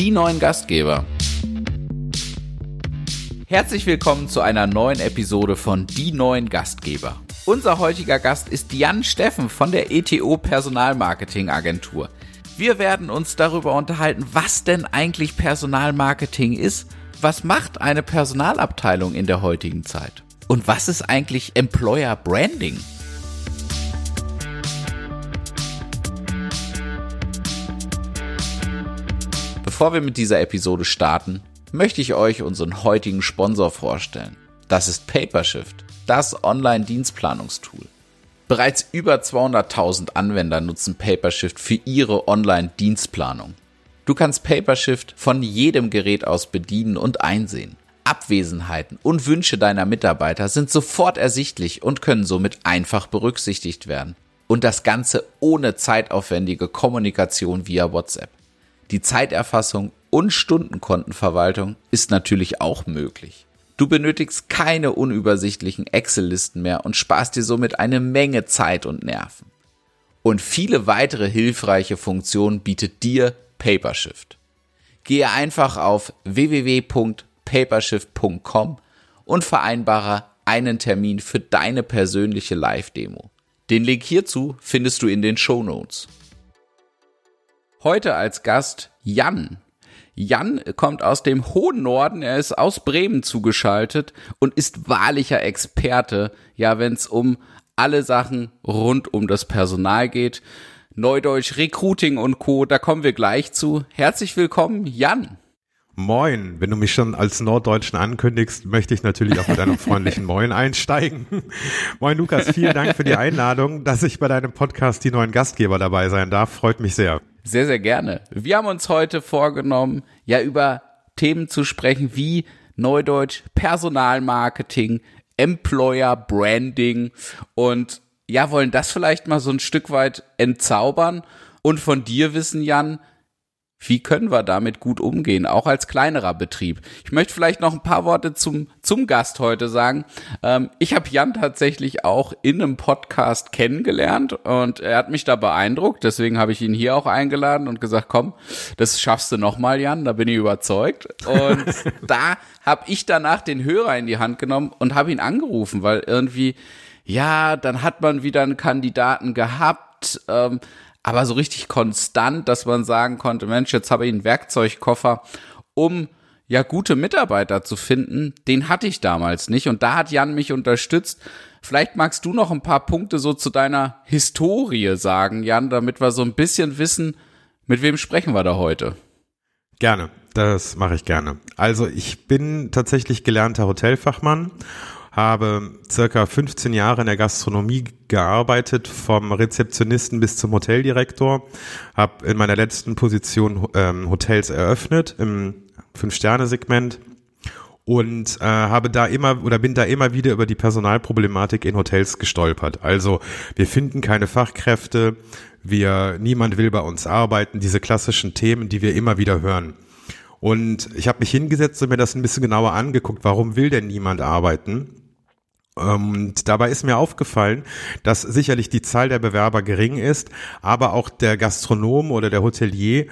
die neuen Gastgeber. Herzlich willkommen zu einer neuen Episode von Die neuen Gastgeber. Unser heutiger Gast ist Jan Steffen von der ETO Personalmarketing Agentur. Wir werden uns darüber unterhalten, was denn eigentlich Personalmarketing ist, was macht eine Personalabteilung in der heutigen Zeit und was ist eigentlich Employer Branding? Bevor wir mit dieser Episode starten, möchte ich euch unseren heutigen Sponsor vorstellen. Das ist Papershift, das Online-Dienstplanungstool. Bereits über 200.000 Anwender nutzen Papershift für ihre Online-Dienstplanung. Du kannst Papershift von jedem Gerät aus bedienen und einsehen. Abwesenheiten und Wünsche deiner Mitarbeiter sind sofort ersichtlich und können somit einfach berücksichtigt werden. Und das Ganze ohne zeitaufwendige Kommunikation via WhatsApp. Die Zeiterfassung und Stundenkontenverwaltung ist natürlich auch möglich. Du benötigst keine unübersichtlichen Excel-Listen mehr und sparst dir somit eine Menge Zeit und Nerven. Und viele weitere hilfreiche Funktionen bietet dir Papershift. Gehe einfach auf www.papershift.com und vereinbare einen Termin für deine persönliche Live-Demo. Den Link hierzu findest du in den Show Notes. Heute als Gast Jan. Jan kommt aus dem hohen Norden, er ist aus Bremen zugeschaltet und ist wahrlicher Experte, ja, wenn es um alle Sachen rund um das Personal geht. Neudeutsch, Recruiting und Co., da kommen wir gleich zu. Herzlich willkommen, Jan. Moin, wenn du mich schon als Norddeutschen ankündigst, möchte ich natürlich auch mit einem freundlichen Moin einsteigen. Moin Lukas, vielen Dank für die Einladung, dass ich bei deinem Podcast die neuen Gastgeber dabei sein darf. Freut mich sehr. Sehr, sehr gerne. Wir haben uns heute vorgenommen, ja über Themen zu sprechen wie Neudeutsch, Personalmarketing, Employer Branding und ja, wollen das vielleicht mal so ein Stück weit entzaubern und von dir wissen, Jan, wie können wir damit gut umgehen, auch als kleinerer Betrieb? Ich möchte vielleicht noch ein paar Worte zum, zum Gast heute sagen. Ähm, ich habe Jan tatsächlich auch in einem Podcast kennengelernt und er hat mich da beeindruckt. Deswegen habe ich ihn hier auch eingeladen und gesagt, komm, das schaffst du nochmal, Jan, da bin ich überzeugt. Und da habe ich danach den Hörer in die Hand genommen und habe ihn angerufen, weil irgendwie, ja, dann hat man wieder einen Kandidaten gehabt. Ähm, aber so richtig konstant, dass man sagen konnte, Mensch, jetzt habe ich einen Werkzeugkoffer, um ja gute Mitarbeiter zu finden, den hatte ich damals nicht und da hat Jan mich unterstützt. Vielleicht magst du noch ein paar Punkte so zu deiner Historie sagen, Jan, damit wir so ein bisschen wissen, mit wem sprechen wir da heute? Gerne, das mache ich gerne. Also ich bin tatsächlich gelernter Hotelfachmann habe circa 15 Jahre in der Gastronomie gearbeitet, vom Rezeptionisten bis zum Hoteldirektor, habe in meiner letzten Position ähm, Hotels eröffnet im Fünf-Sterne-Segment und äh, habe da immer oder bin da immer wieder über die Personalproblematik in Hotels gestolpert. Also wir finden keine Fachkräfte, wir niemand will bei uns arbeiten, diese klassischen Themen, die wir immer wieder hören. Und ich habe mich hingesetzt und mir das ein bisschen genauer angeguckt, warum will denn niemand arbeiten? Und dabei ist mir aufgefallen, dass sicherlich die Zahl der Bewerber gering ist, aber auch der Gastronom oder der Hotelier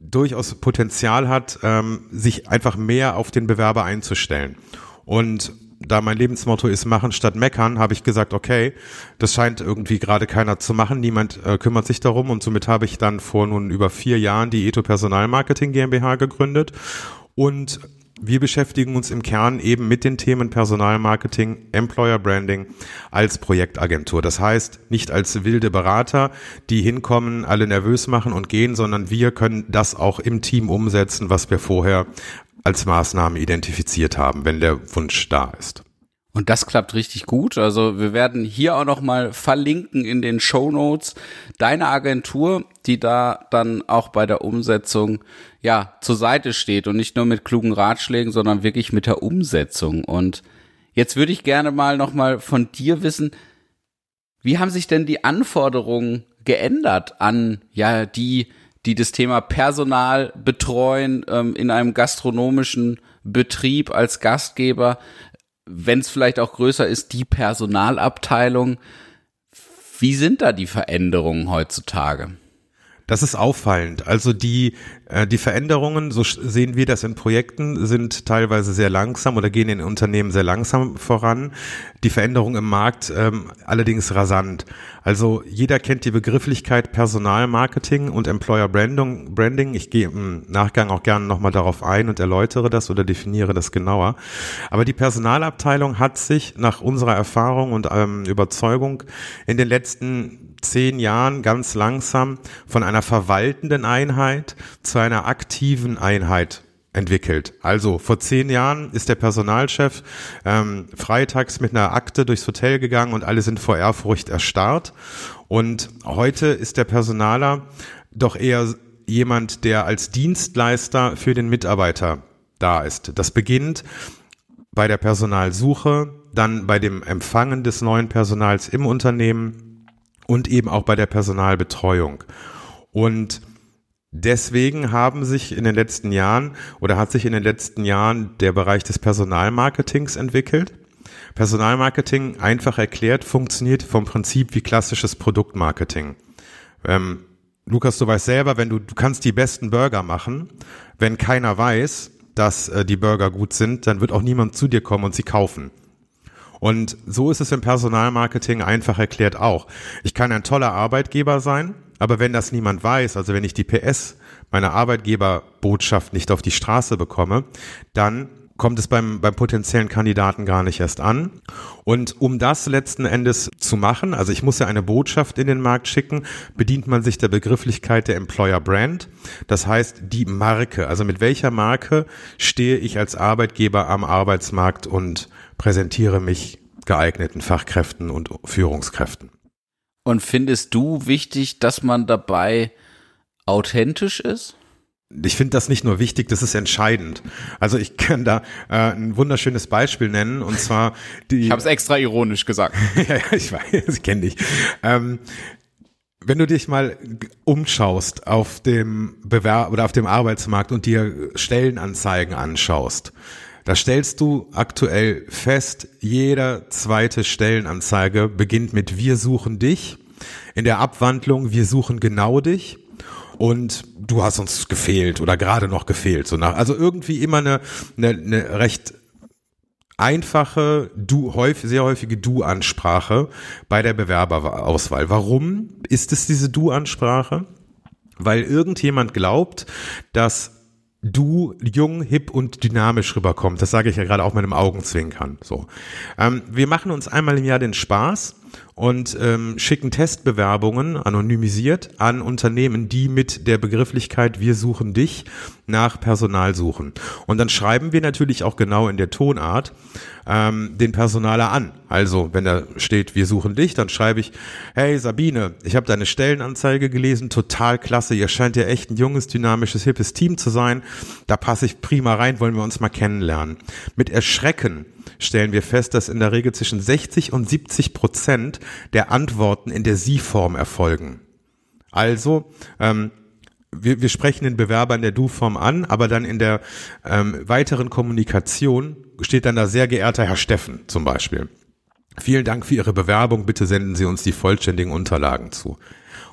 durchaus Potenzial hat, ähm, sich einfach mehr auf den Bewerber einzustellen. Und da mein Lebensmotto ist machen statt meckern, habe ich gesagt, okay, das scheint irgendwie gerade keiner zu machen, niemand äh, kümmert sich darum. Und somit habe ich dann vor nun über vier Jahren die Eto Personalmarketing GmbH gegründet. Und wir beschäftigen uns im Kern eben mit den Themen Personalmarketing, Employer Branding als Projektagentur. Das heißt, nicht als wilde Berater, die hinkommen, alle nervös machen und gehen, sondern wir können das auch im Team umsetzen, was wir vorher als Maßnahme identifiziert haben, wenn der Wunsch da ist. Und das klappt richtig gut. Also wir werden hier auch noch mal verlinken in den Show Notes deine Agentur, die da dann auch bei der Umsetzung ja zur Seite steht und nicht nur mit klugen Ratschlägen, sondern wirklich mit der Umsetzung. Und jetzt würde ich gerne mal noch mal von dir wissen, wie haben sich denn die Anforderungen geändert an ja die die das Thema Personal betreuen ähm, in einem gastronomischen Betrieb als Gastgeber wenn es vielleicht auch größer ist, die Personalabteilung. Wie sind da die Veränderungen heutzutage? Das ist auffallend. Also die, äh, die Veränderungen, so sehen wir das in Projekten, sind teilweise sehr langsam oder gehen in Unternehmen sehr langsam voran. Die Veränderung im Markt ähm, allerdings rasant. Also jeder kennt die Begrifflichkeit Personalmarketing und Employer Branding. Branding. Ich gehe im Nachgang auch gerne nochmal darauf ein und erläutere das oder definiere das genauer. Aber die Personalabteilung hat sich nach unserer Erfahrung und ähm, Überzeugung in den letzten zehn Jahren ganz langsam von einer verwaltenden Einheit zu einer aktiven Einheit entwickelt. Also vor zehn Jahren ist der Personalchef ähm, freitags mit einer Akte durchs Hotel gegangen und alle sind vor Ehrfurcht erstarrt. Und heute ist der Personaler doch eher jemand, der als Dienstleister für den Mitarbeiter da ist. Das beginnt bei der Personalsuche, dann bei dem Empfangen des neuen Personals im Unternehmen, und eben auch bei der Personalbetreuung. Und deswegen haben sich in den letzten Jahren oder hat sich in den letzten Jahren der Bereich des Personalmarketings entwickelt. Personalmarketing, einfach erklärt, funktioniert vom Prinzip wie klassisches Produktmarketing. Ähm, Lukas, du weißt selber, wenn du, du kannst die besten Burger machen, wenn keiner weiß, dass äh, die Burger gut sind, dann wird auch niemand zu dir kommen und sie kaufen. Und so ist es im Personalmarketing einfach erklärt auch. Ich kann ein toller Arbeitgeber sein, aber wenn das niemand weiß, also wenn ich die PS meiner Arbeitgeberbotschaft nicht auf die Straße bekomme, dann kommt es beim, beim potenziellen Kandidaten gar nicht erst an. Und um das letzten Endes zu machen, also ich muss ja eine Botschaft in den Markt schicken, bedient man sich der Begrifflichkeit der Employer Brand. Das heißt, die Marke. Also mit welcher Marke stehe ich als Arbeitgeber am Arbeitsmarkt und präsentiere mich geeigneten Fachkräften und Führungskräften. Und findest du wichtig, dass man dabei authentisch ist? Ich finde das nicht nur wichtig, das ist entscheidend. Also ich kann da äh, ein wunderschönes Beispiel nennen und zwar die. Ich habe es extra ironisch gesagt. ja, ja, ich weiß, ich kenne dich. Ähm, wenn du dich mal umschaust auf dem Bewerb oder auf dem Arbeitsmarkt und dir Stellenanzeigen anschaust, da stellst du aktuell fest, jeder zweite Stellenanzeige beginnt mit Wir suchen dich. In der Abwandlung Wir suchen genau dich. Und du hast uns gefehlt oder gerade noch gefehlt. So nach, also irgendwie immer eine, eine, eine recht einfache, du, häufig, sehr häufige Du-Ansprache bei der Bewerberauswahl. Warum ist es diese Du-Ansprache? Weil irgendjemand glaubt, dass du jung, hip und dynamisch rüberkommt. Das sage ich ja gerade auch mit einem Augenzwinkern. So, ähm, wir machen uns einmal im Jahr den Spaß und ähm, schicken Testbewerbungen anonymisiert an Unternehmen, die mit der Begrifflichkeit Wir suchen dich nach Personal suchen. Und dann schreiben wir natürlich auch genau in der Tonart ähm, den Personaler an. Also wenn da steht Wir suchen dich, dann schreibe ich Hey Sabine, ich habe deine Stellenanzeige gelesen, total klasse, ihr scheint ja echt ein junges, dynamisches, hippes Team zu sein. Da passe ich prima rein, wollen wir uns mal kennenlernen. Mit Erschrecken stellen wir fest, dass in der Regel zwischen 60 und 70 Prozent der Antworten in der Sie-Form erfolgen. Also, ähm, wir, wir sprechen den Bewerber in der Du-Form an, aber dann in der ähm, weiteren Kommunikation steht dann da sehr geehrter Herr Steffen zum Beispiel. Vielen Dank für Ihre Bewerbung. Bitte senden Sie uns die vollständigen Unterlagen zu.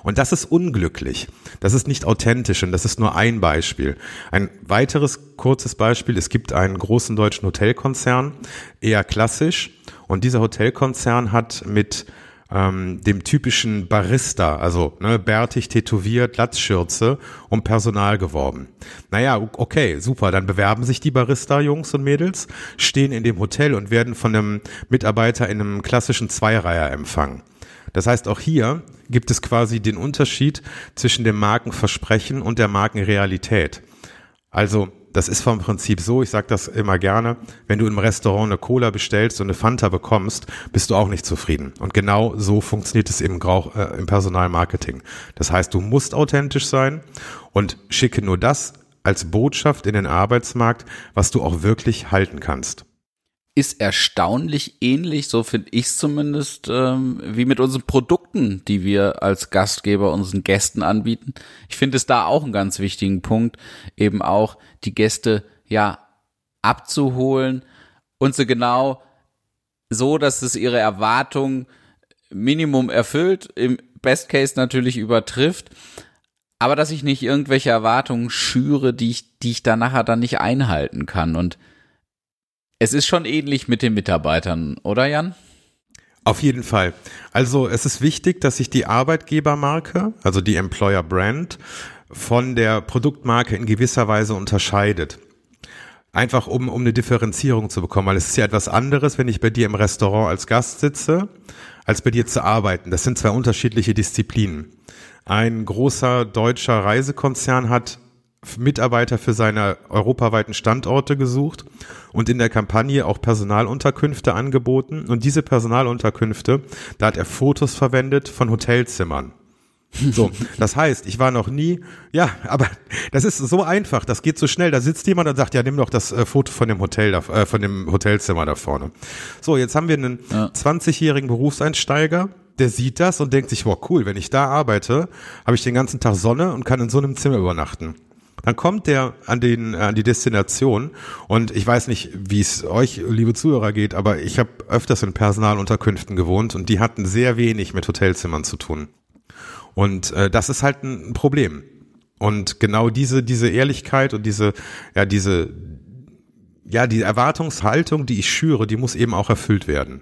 Und das ist unglücklich. Das ist nicht authentisch und das ist nur ein Beispiel. Ein weiteres kurzes Beispiel. Es gibt einen großen deutschen Hotelkonzern, eher klassisch. Und dieser Hotelkonzern hat mit ähm, dem typischen Barista, also ne, bärtig, tätowiert, Latzschürze, um Personal geworben. Naja, okay, super, dann bewerben sich die Barista-Jungs und Mädels, stehen in dem Hotel und werden von einem Mitarbeiter in einem klassischen Zweireiher empfangen. Das heißt, auch hier gibt es quasi den Unterschied zwischen dem Markenversprechen und der Markenrealität. Also das ist vom Prinzip so, ich sage das immer gerne, wenn du im Restaurant eine Cola bestellst und eine Fanta bekommst, bist du auch nicht zufrieden. Und genau so funktioniert es im, Grauch, äh, im Personalmarketing. Das heißt, du musst authentisch sein und schicke nur das als Botschaft in den Arbeitsmarkt, was du auch wirklich halten kannst ist erstaunlich ähnlich, so finde ich es zumindest, ähm, wie mit unseren Produkten, die wir als Gastgeber unseren Gästen anbieten. Ich finde es da auch einen ganz wichtigen Punkt, eben auch die Gäste ja abzuholen und sie genau so, dass es ihre Erwartungen Minimum erfüllt, im Best Case natürlich übertrifft, aber dass ich nicht irgendwelche Erwartungen schüre, die ich, die ich dann nachher dann nicht einhalten kann. Und es ist schon ähnlich mit den Mitarbeitern, oder Jan? Auf jeden Fall. Also es ist wichtig, dass sich die Arbeitgebermarke, also die Employer Brand, von der Produktmarke in gewisser Weise unterscheidet. Einfach um, um eine Differenzierung zu bekommen, weil es ist ja etwas anderes, wenn ich bei dir im Restaurant als Gast sitze, als bei dir zu arbeiten. Das sind zwei unterschiedliche Disziplinen. Ein großer deutscher Reisekonzern hat Mitarbeiter für seine europaweiten Standorte gesucht und in der Kampagne auch Personalunterkünfte angeboten. Und diese Personalunterkünfte, da hat er Fotos verwendet von Hotelzimmern. So, das heißt, ich war noch nie, ja, aber das ist so einfach, das geht so schnell. Da sitzt jemand und sagt, ja, nimm doch das äh, Foto von dem Hotel, da, äh, von dem Hotelzimmer da vorne. So, jetzt haben wir einen ja. 20-jährigen Berufseinsteiger, der sieht das und denkt sich, boah, cool, wenn ich da arbeite, habe ich den ganzen Tag Sonne und kann in so einem Zimmer übernachten. Dann kommt der an den an die Destination und ich weiß nicht, wie es euch, liebe Zuhörer, geht, aber ich habe öfters in Personalunterkünften gewohnt und die hatten sehr wenig mit Hotelzimmern zu tun. Und äh, das ist halt ein Problem. Und genau diese diese Ehrlichkeit und diese ja diese ja die Erwartungshaltung, die ich schüre, die muss eben auch erfüllt werden.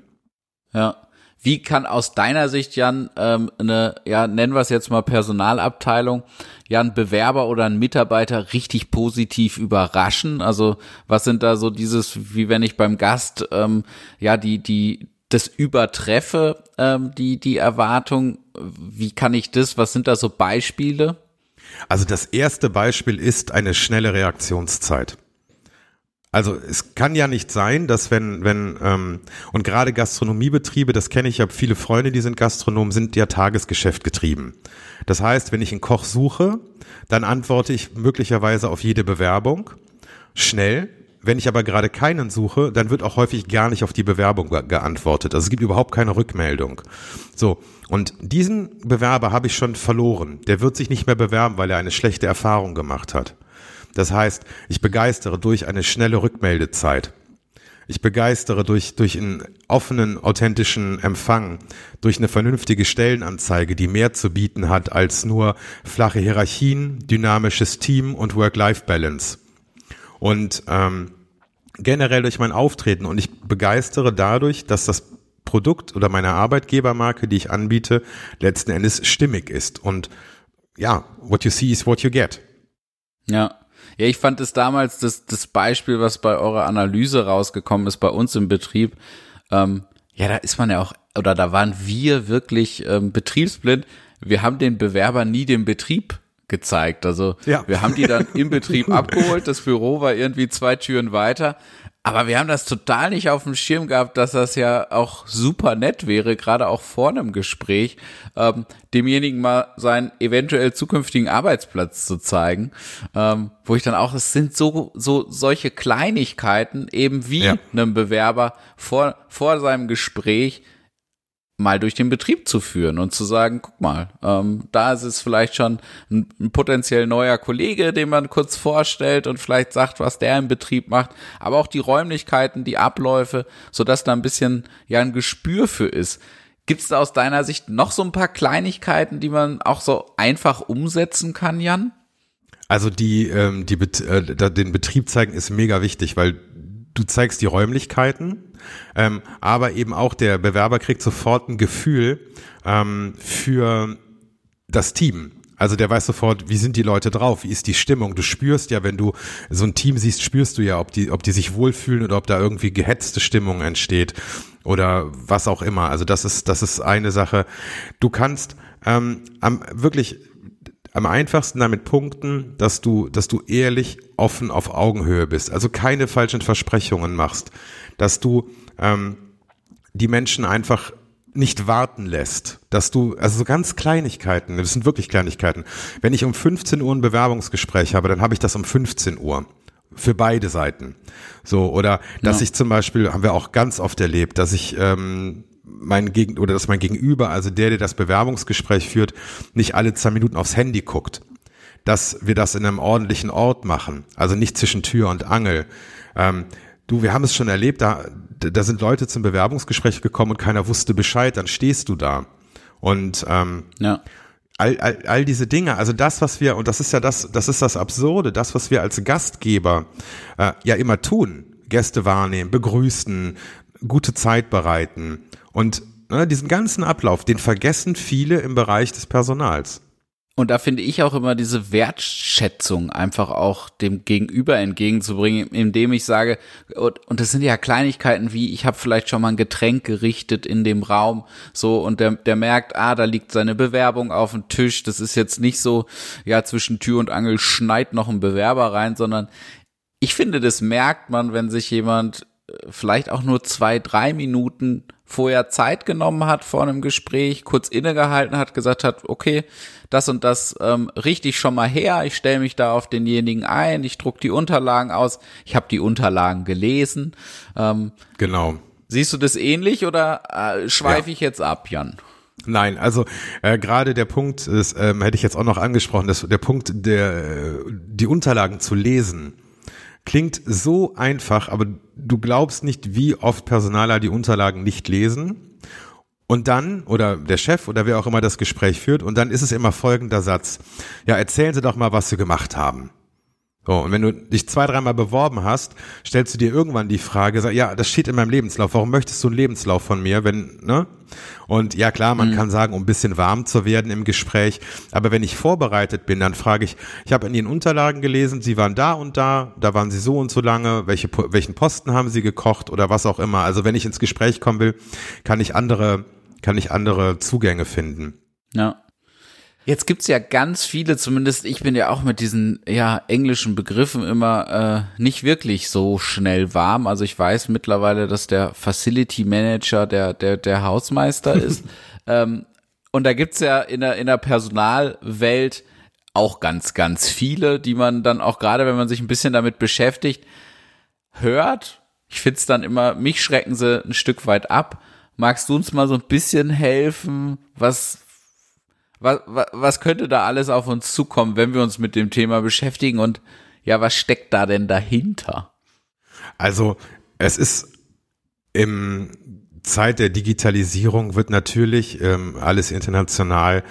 Ja. Wie kann aus deiner Sicht, Jan, ähm, eine, ja, nennen wir es jetzt mal Personalabteilung, ja, ein Bewerber oder ein Mitarbeiter richtig positiv überraschen? Also was sind da so dieses, wie wenn ich beim Gast, ähm, ja, die, die, das übertreffe, ähm, die, die Erwartung? Wie kann ich das? Was sind da so Beispiele? Also das erste Beispiel ist eine schnelle Reaktionszeit. Also es kann ja nicht sein, dass wenn, wenn, ähm, und gerade Gastronomiebetriebe, das kenne ich, habe viele Freunde, die sind Gastronomen, sind ja Tagesgeschäft getrieben. Das heißt, wenn ich einen Koch suche, dann antworte ich möglicherweise auf jede Bewerbung schnell. Wenn ich aber gerade keinen suche, dann wird auch häufig gar nicht auf die Bewerbung geantwortet. Also es gibt überhaupt keine Rückmeldung. So. Und diesen Bewerber habe ich schon verloren. Der wird sich nicht mehr bewerben, weil er eine schlechte Erfahrung gemacht hat. Das heißt, ich begeistere durch eine schnelle Rückmeldezeit. Ich begeistere durch, durch einen offenen, authentischen Empfang, durch eine vernünftige Stellenanzeige, die mehr zu bieten hat als nur flache Hierarchien, dynamisches Team und Work-Life-Balance. Und ähm, generell durch mein Auftreten und ich begeistere dadurch, dass das Produkt oder meine Arbeitgebermarke, die ich anbiete, letzten Endes stimmig ist. Und ja, what you see is what you get. Ja. Ja, ich fand es damals das, das Beispiel, was bei eurer Analyse rausgekommen ist, bei uns im Betrieb. Ähm, ja, da ist man ja auch, oder da waren wir wirklich ähm, betriebsblind. Wir haben den Bewerber nie den Betrieb gezeigt. Also ja. wir haben die dann im Betrieb abgeholt. Das Büro war irgendwie zwei Türen weiter. Aber wir haben das total nicht auf dem Schirm gehabt, dass das ja auch super nett wäre, gerade auch vor einem Gespräch, ähm, demjenigen mal seinen eventuell zukünftigen Arbeitsplatz zu zeigen, ähm, wo ich dann auch, es sind so so solche Kleinigkeiten eben wie ja. einem Bewerber vor vor seinem Gespräch mal durch den Betrieb zu führen und zu sagen, guck mal, ähm, da ist es vielleicht schon ein, ein, potenziell neuer Kollege, den man kurz vorstellt und vielleicht sagt, was der im Betrieb macht, aber auch die Räumlichkeiten, die Abläufe, so dass da ein bisschen ja ein Gespür für ist. Gibt es da aus deiner Sicht noch so ein paar Kleinigkeiten, die man auch so einfach umsetzen kann, Jan? Also die, ähm, die äh, den Betrieb zeigen ist mega wichtig, weil du zeigst die Räumlichkeiten, ähm, aber eben auch der Bewerber kriegt sofort ein Gefühl ähm, für das Team. Also der weiß sofort, wie sind die Leute drauf, wie ist die Stimmung. Du spürst ja, wenn du so ein Team siehst, spürst du ja, ob die, ob die sich wohlfühlen oder ob da irgendwie gehetzte Stimmung entsteht oder was auch immer. Also das ist, das ist eine Sache. Du kannst ähm, am, wirklich am einfachsten damit punkten, dass du, dass du ehrlich, offen auf Augenhöhe bist. Also keine falschen Versprechungen machst, dass du ähm, die Menschen einfach nicht warten lässt, dass du, also so ganz Kleinigkeiten, das sind wirklich Kleinigkeiten. Wenn ich um 15 Uhr ein Bewerbungsgespräch habe, dann habe ich das um 15 Uhr. Für beide Seiten. So, oder dass ja. ich zum Beispiel, haben wir auch ganz oft erlebt, dass ich ähm, mein Gegen oder dass mein Gegenüber, also der, der das Bewerbungsgespräch führt, nicht alle zwei Minuten aufs Handy guckt. Dass wir das in einem ordentlichen Ort machen, also nicht zwischen Tür und Angel. Ähm, du, wir haben es schon erlebt, da, da sind Leute zum Bewerbungsgespräch gekommen und keiner wusste Bescheid, dann stehst du da. Und ähm, ja. all, all, all diese Dinge, also das, was wir, und das ist ja das, das ist das Absurde, das, was wir als Gastgeber äh, ja immer tun, Gäste wahrnehmen, begrüßen, gute Zeit bereiten und ne, diesen ganzen Ablauf, den vergessen viele im Bereich des Personals. Und da finde ich auch immer diese Wertschätzung einfach auch dem Gegenüber entgegenzubringen, indem ich sage, und, das sind ja Kleinigkeiten wie, ich habe vielleicht schon mal ein Getränk gerichtet in dem Raum, so, und der, der merkt, ah, da liegt seine Bewerbung auf dem Tisch, das ist jetzt nicht so, ja, zwischen Tür und Angel schneit noch ein Bewerber rein, sondern ich finde, das merkt man, wenn sich jemand äh, vielleicht auch nur zwei, drei Minuten vorher Zeit genommen hat vor einem Gespräch, kurz innegehalten hat, gesagt hat, okay, das und das ähm, richte ich schon mal her, ich stelle mich da auf denjenigen ein, ich druck die Unterlagen aus, ich habe die Unterlagen gelesen. Ähm, genau. Siehst du das ähnlich oder äh, schweife ja. ich jetzt ab, Jan? Nein, also äh, gerade der Punkt ist, ähm, hätte ich jetzt auch noch angesprochen, dass der Punkt, der äh, die Unterlagen zu lesen, klingt so einfach, aber du glaubst nicht, wie oft Personaler die Unterlagen nicht lesen und dann, oder der Chef oder wer auch immer das Gespräch führt, und dann ist es immer folgender Satz. Ja, erzählen Sie doch mal, was Sie gemacht haben. So, und wenn du dich zwei, dreimal beworben hast, stellst du dir irgendwann die Frage, sag, ja, das steht in meinem Lebenslauf, warum möchtest du einen Lebenslauf von mir, wenn, ne? Und ja, klar, man mhm. kann sagen, um ein bisschen warm zu werden im Gespräch, aber wenn ich vorbereitet bin, dann frage ich, ich habe in Ihren Unterlagen gelesen, Sie waren da und da, da waren Sie so und so lange, welche, welchen Posten haben Sie gekocht oder was auch immer. Also wenn ich ins Gespräch kommen will, kann ich andere, kann ich andere Zugänge finden. Ja. Jetzt gibt's ja ganz viele, zumindest ich bin ja auch mit diesen ja englischen Begriffen immer äh, nicht wirklich so schnell warm. Also ich weiß mittlerweile, dass der Facility Manager der der der Hausmeister ist. ähm, und da gibt's ja in der in der Personalwelt auch ganz ganz viele, die man dann auch gerade, wenn man sich ein bisschen damit beschäftigt, hört. Ich find's dann immer, mich schrecken sie ein Stück weit ab. Magst du uns mal so ein bisschen helfen? Was was, was könnte da alles auf uns zukommen, wenn wir uns mit dem Thema beschäftigen und ja, was steckt da denn dahinter? Also, es ist im Zeit der Digitalisierung wird natürlich ähm, alles international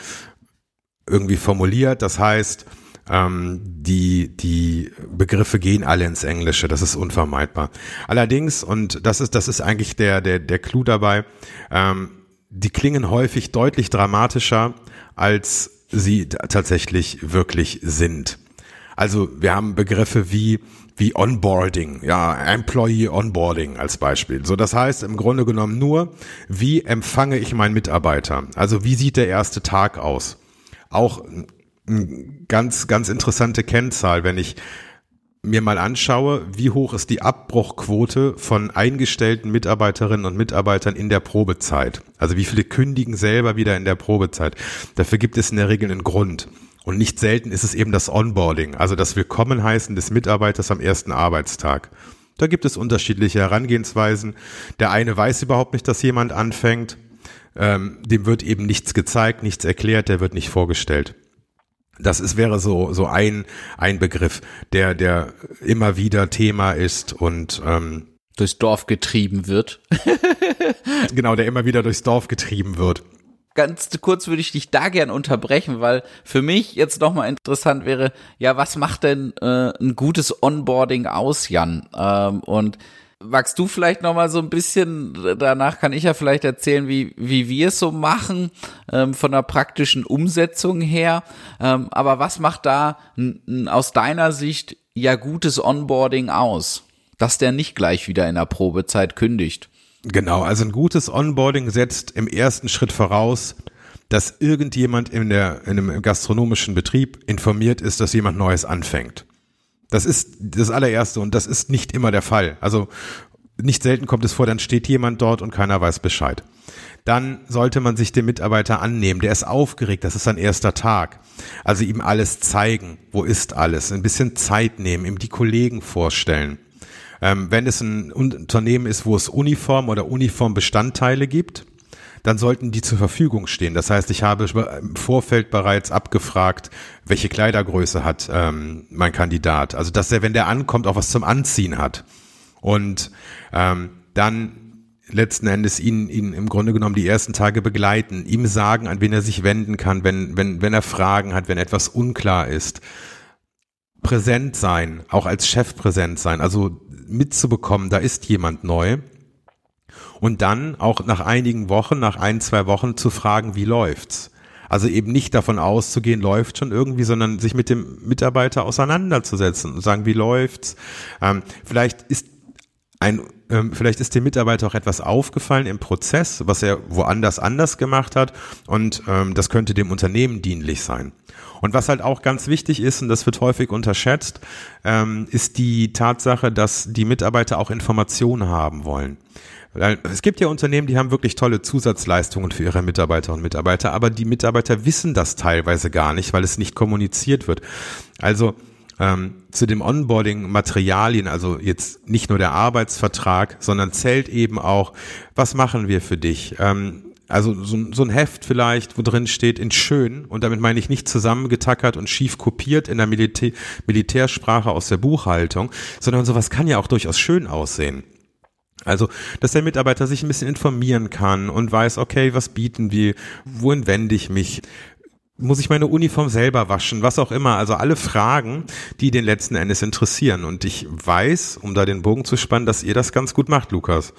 irgendwie formuliert. Das heißt, ähm, die, die Begriffe gehen alle ins Englische. Das ist unvermeidbar. Allerdings, und das ist, das ist eigentlich der, der, der Clou dabei, ähm, die klingen häufig deutlich dramatischer, als sie tatsächlich wirklich sind. Also wir haben Begriffe wie wie Onboarding, ja, Employee Onboarding als Beispiel. So, das heißt im Grunde genommen nur, wie empfange ich meinen Mitarbeiter? Also wie sieht der erste Tag aus? Auch eine ganz, ganz interessante Kennzahl, wenn ich mir mal anschaue, wie hoch ist die Abbruchquote von eingestellten Mitarbeiterinnen und Mitarbeitern in der Probezeit. Also wie viele kündigen selber wieder in der Probezeit. Dafür gibt es in der Regel einen Grund. Und nicht selten ist es eben das Onboarding, also das Willkommenheißen des Mitarbeiters am ersten Arbeitstag. Da gibt es unterschiedliche Herangehensweisen. Der eine weiß überhaupt nicht, dass jemand anfängt. Ähm, dem wird eben nichts gezeigt, nichts erklärt, der wird nicht vorgestellt. Das ist, wäre so, so ein, ein Begriff, der, der immer wieder Thema ist und ähm, durchs Dorf getrieben wird. genau, der immer wieder durchs Dorf getrieben wird. Ganz kurz würde ich dich da gern unterbrechen, weil für mich jetzt nochmal interessant wäre, ja, was macht denn äh, ein gutes Onboarding aus, Jan? Ähm, und Magst du vielleicht noch mal so ein bisschen, danach kann ich ja vielleicht erzählen, wie, wie wir es so machen, ähm, von der praktischen Umsetzung her. Ähm, aber was macht da aus deiner Sicht ja gutes Onboarding aus? Dass der nicht gleich wieder in der Probezeit kündigt. Genau, also ein gutes Onboarding setzt im ersten Schritt voraus, dass irgendjemand in, der, in einem gastronomischen Betrieb informiert ist, dass jemand Neues anfängt. Das ist das allererste und das ist nicht immer der Fall. Also nicht selten kommt es vor, dann steht jemand dort und keiner weiß Bescheid. Dann sollte man sich dem Mitarbeiter annehmen. Der ist aufgeregt, das ist sein erster Tag. Also ihm alles zeigen. Wo ist alles? Ein bisschen Zeit nehmen, ihm die Kollegen vorstellen. Ähm, wenn es ein Unternehmen ist, wo es Uniform oder Uniformbestandteile gibt, dann sollten die zur Verfügung stehen. Das heißt, ich habe im Vorfeld bereits abgefragt, welche Kleidergröße hat ähm, mein Kandidat. Also dass er, wenn der ankommt, auch was zum Anziehen hat. Und ähm, dann letzten Endes ihn, ihn im Grunde genommen die ersten Tage begleiten, ihm sagen, an wen er sich wenden kann, wenn, wenn, wenn er Fragen hat, wenn etwas unklar ist. Präsent sein, auch als Chef präsent sein, also mitzubekommen, da ist jemand neu. Und dann auch nach einigen Wochen, nach ein, zwei Wochen zu fragen, wie läuft's? Also eben nicht davon auszugehen, läuft schon irgendwie, sondern sich mit dem Mitarbeiter auseinanderzusetzen und sagen, wie läuft's? Ähm, vielleicht ist ein ähm, vielleicht ist dem Mitarbeiter auch etwas aufgefallen im Prozess, was er woanders anders gemacht hat und ähm, das könnte dem Unternehmen dienlich sein. Und was halt auch ganz wichtig ist, und das wird häufig unterschätzt, ähm, ist die Tatsache, dass die Mitarbeiter auch Informationen haben wollen. Es gibt ja Unternehmen, die haben wirklich tolle Zusatzleistungen für ihre Mitarbeiterinnen und Mitarbeiter, aber die Mitarbeiter wissen das teilweise gar nicht, weil es nicht kommuniziert wird. Also ähm, zu dem Onboarding-Materialien, also jetzt nicht nur der Arbeitsvertrag, sondern zählt eben auch, was machen wir für dich? Ähm, also so, so, ein Heft vielleicht, wo drin steht in schön, und damit meine ich nicht zusammengetackert und schief kopiert in der Militär, Militärsprache aus der Buchhaltung, sondern sowas kann ja auch durchaus schön aussehen. Also, dass der Mitarbeiter sich ein bisschen informieren kann und weiß, okay, was bieten wir, wohin wende ich mich, muss ich meine Uniform selber waschen, was auch immer. Also alle Fragen, die den letzten Endes interessieren. Und ich weiß, um da den Bogen zu spannen, dass ihr das ganz gut macht, Lukas.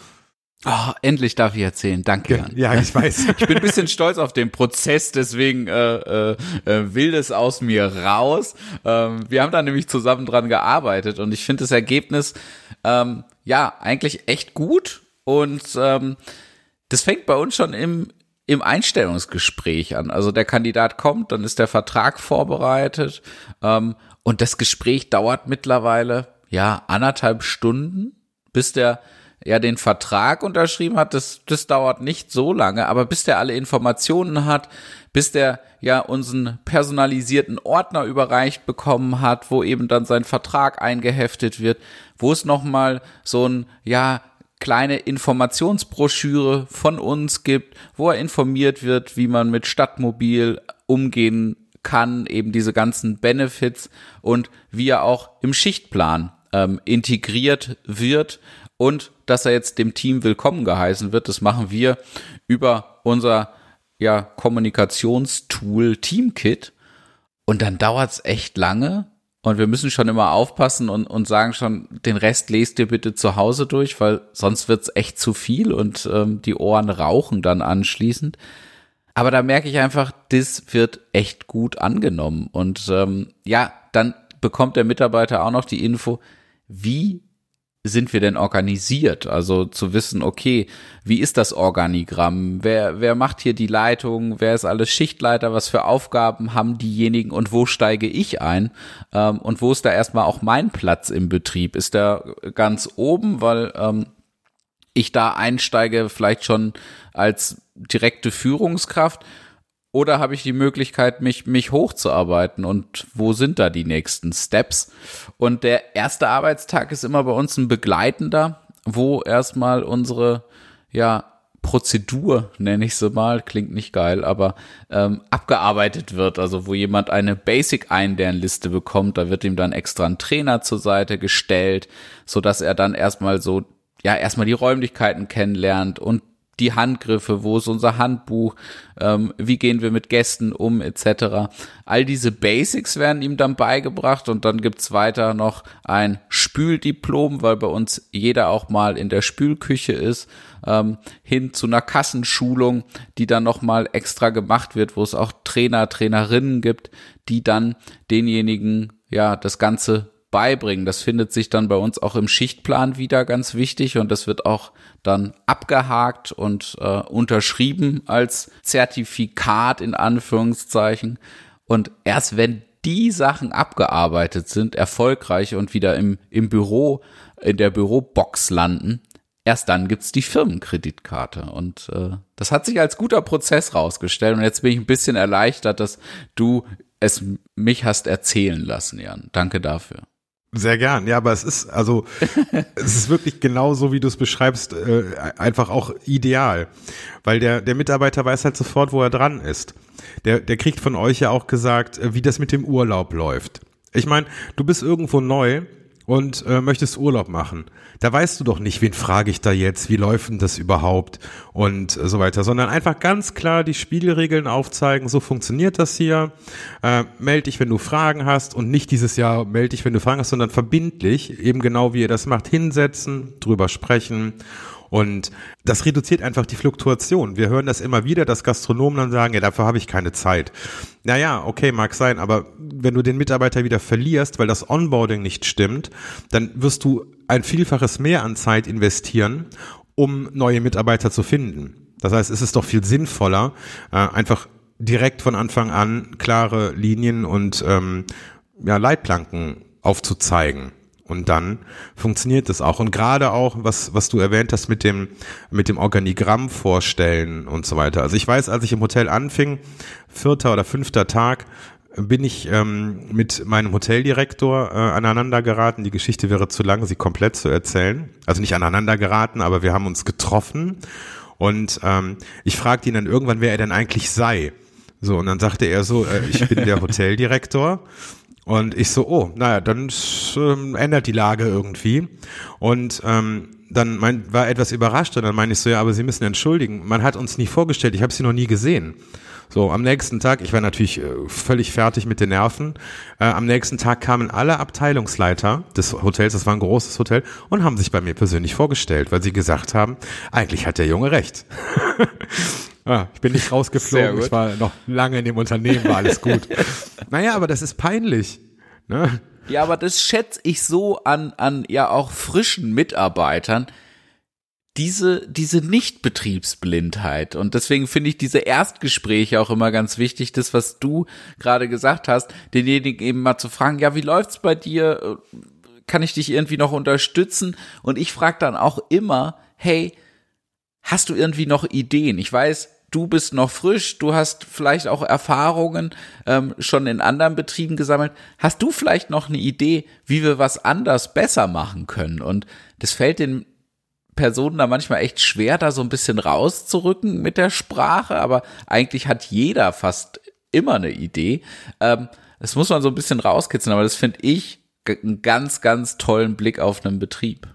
Oh, endlich darf ich erzählen. Danke, Jan. Ja, ich weiß. ich bin ein bisschen stolz auf den Prozess, deswegen äh, äh, äh, will das aus mir raus. Ähm, wir haben da nämlich zusammen dran gearbeitet und ich finde das Ergebnis ähm, ja eigentlich echt gut. Und ähm, das fängt bei uns schon im, im Einstellungsgespräch an. Also der Kandidat kommt, dann ist der Vertrag vorbereitet ähm, und das Gespräch dauert mittlerweile ja anderthalb Stunden, bis der ja den Vertrag unterschrieben hat. Das, das dauert nicht so lange, aber bis der alle Informationen hat, bis der ja unseren personalisierten Ordner überreicht bekommen hat, wo eben dann sein Vertrag eingeheftet wird, wo es nochmal so ein ja kleine Informationsbroschüre von uns gibt, wo er informiert wird, wie man mit Stadtmobil umgehen kann, eben diese ganzen Benefits und wie er auch im Schichtplan ähm, integriert wird und dass er jetzt dem Team willkommen geheißen wird. Das machen wir über unser ja, Kommunikationstool Teamkit. Und dann dauert es echt lange, und wir müssen schon immer aufpassen und, und sagen schon, den Rest lest ihr bitte zu Hause durch, weil sonst wird's echt zu viel und ähm, die Ohren rauchen dann anschließend. Aber da merke ich einfach, das wird echt gut angenommen. Und ähm, ja, dann bekommt der Mitarbeiter auch noch die Info, wie sind wir denn organisiert? Also zu wissen, okay, wie ist das Organigramm? Wer, wer macht hier die Leitung? Wer ist alles Schichtleiter? Was für Aufgaben haben diejenigen und wo steige ich ein? Ähm, und wo ist da erstmal auch mein Platz im Betrieb? Ist der ganz oben, weil ähm, ich da einsteige, vielleicht schon als direkte Führungskraft? Oder habe ich die Möglichkeit, mich, mich hochzuarbeiten? Und wo sind da die nächsten Steps? Und der erste Arbeitstag ist immer bei uns ein begleitender, wo erstmal unsere, ja, Prozedur, nenne ich sie mal, klingt nicht geil, aber ähm, abgearbeitet wird. Also wo jemand eine Basic-Einlernliste bekommt, da wird ihm dann extra ein Trainer zur Seite gestellt, so dass er dann erstmal so, ja, erstmal die Räumlichkeiten kennenlernt und die Handgriffe, wo ist unser Handbuch, ähm, wie gehen wir mit Gästen um, etc. All diese Basics werden ihm dann beigebracht und dann gibt's weiter noch ein Spüldiplom, weil bei uns jeder auch mal in der Spülküche ist, ähm, hin zu einer Kassenschulung, die dann nochmal extra gemacht wird, wo es auch Trainer, Trainerinnen gibt, die dann denjenigen ja das Ganze beibringen. Das findet sich dann bei uns auch im Schichtplan wieder ganz wichtig und das wird auch dann abgehakt und äh, unterschrieben als Zertifikat in Anführungszeichen. Und erst wenn die Sachen abgearbeitet sind, erfolgreich und wieder im, im Büro, in der Bürobox landen, erst dann gibt's die Firmenkreditkarte. Und äh, das hat sich als guter Prozess rausgestellt. Und jetzt bin ich ein bisschen erleichtert, dass du es mich hast erzählen lassen, Jan. Danke dafür. Sehr gern, ja, aber es ist also es ist wirklich genau so, wie du es beschreibst, äh, einfach auch ideal, weil der der Mitarbeiter weiß halt sofort, wo er dran ist. Der der kriegt von euch ja auch gesagt, äh, wie das mit dem Urlaub läuft. Ich meine, du bist irgendwo neu und äh, möchtest Urlaub machen. Da weißt du doch nicht, wen frage ich da jetzt, wie läuft denn das überhaupt? Und äh, so weiter, sondern einfach ganz klar die Spielregeln aufzeigen, so funktioniert das hier. Äh, meld dich, wenn du Fragen hast. Und nicht dieses Jahr meld dich, wenn du Fragen hast, sondern verbindlich, eben genau wie ihr das macht, hinsetzen, drüber sprechen und das reduziert einfach die Fluktuation. Wir hören das immer wieder, dass Gastronomen dann sagen, ja, dafür habe ich keine Zeit. Naja, okay, mag sein, aber wenn du den Mitarbeiter wieder verlierst, weil das Onboarding nicht stimmt, dann wirst du ein Vielfaches mehr an Zeit investieren, um neue Mitarbeiter zu finden. Das heißt, es ist doch viel sinnvoller, äh, einfach direkt von Anfang an klare Linien und ähm, ja, Leitplanken aufzuzeigen. Und dann funktioniert das auch. Und gerade auch, was, was du erwähnt hast mit dem, mit dem Organigramm vorstellen und so weiter. Also ich weiß, als ich im Hotel anfing, vierter oder fünfter Tag, bin ich ähm, mit meinem Hoteldirektor äh, aneinander geraten. Die Geschichte wäre zu lang, sie komplett zu erzählen. Also nicht aneinander geraten, aber wir haben uns getroffen. Und ähm, ich fragte ihn dann irgendwann, wer er denn eigentlich sei. So, und dann sagte er so, äh, ich bin der Hoteldirektor. Und ich so, oh, naja, dann ähm, ändert die Lage irgendwie. Und ähm, dann mein, war etwas überrascht und dann meine ich so, ja, aber Sie müssen entschuldigen, man hat uns nie vorgestellt, ich habe Sie noch nie gesehen. So, am nächsten Tag, ich war natürlich äh, völlig fertig mit den Nerven. Äh, am nächsten Tag kamen alle Abteilungsleiter des Hotels, das war ein großes Hotel, und haben sich bei mir persönlich vorgestellt, weil sie gesagt haben, eigentlich hat der Junge recht. Ah, ich bin nicht rausgeflogen, ich war noch lange in dem Unternehmen, war alles gut. naja, aber das ist peinlich. Ne? Ja, aber das schätze ich so an, an ja auch frischen Mitarbeitern, diese, diese Nicht-Betriebsblindheit. Und deswegen finde ich diese Erstgespräche auch immer ganz wichtig, das, was du gerade gesagt hast, denjenigen eben mal zu fragen, ja, wie läuft's bei dir? Kann ich dich irgendwie noch unterstützen? Und ich frage dann auch immer, hey, hast du irgendwie noch Ideen? Ich weiß, du bist noch frisch, du hast vielleicht auch Erfahrungen ähm, schon in anderen Betrieben gesammelt. Hast du vielleicht noch eine Idee, wie wir was anders besser machen können? Und das fällt den Personen da manchmal echt schwer, da so ein bisschen rauszurücken mit der Sprache, aber eigentlich hat jeder fast immer eine Idee. Ähm, das muss man so ein bisschen rauskitzeln, aber das finde ich einen ganz, ganz tollen Blick auf einen Betrieb.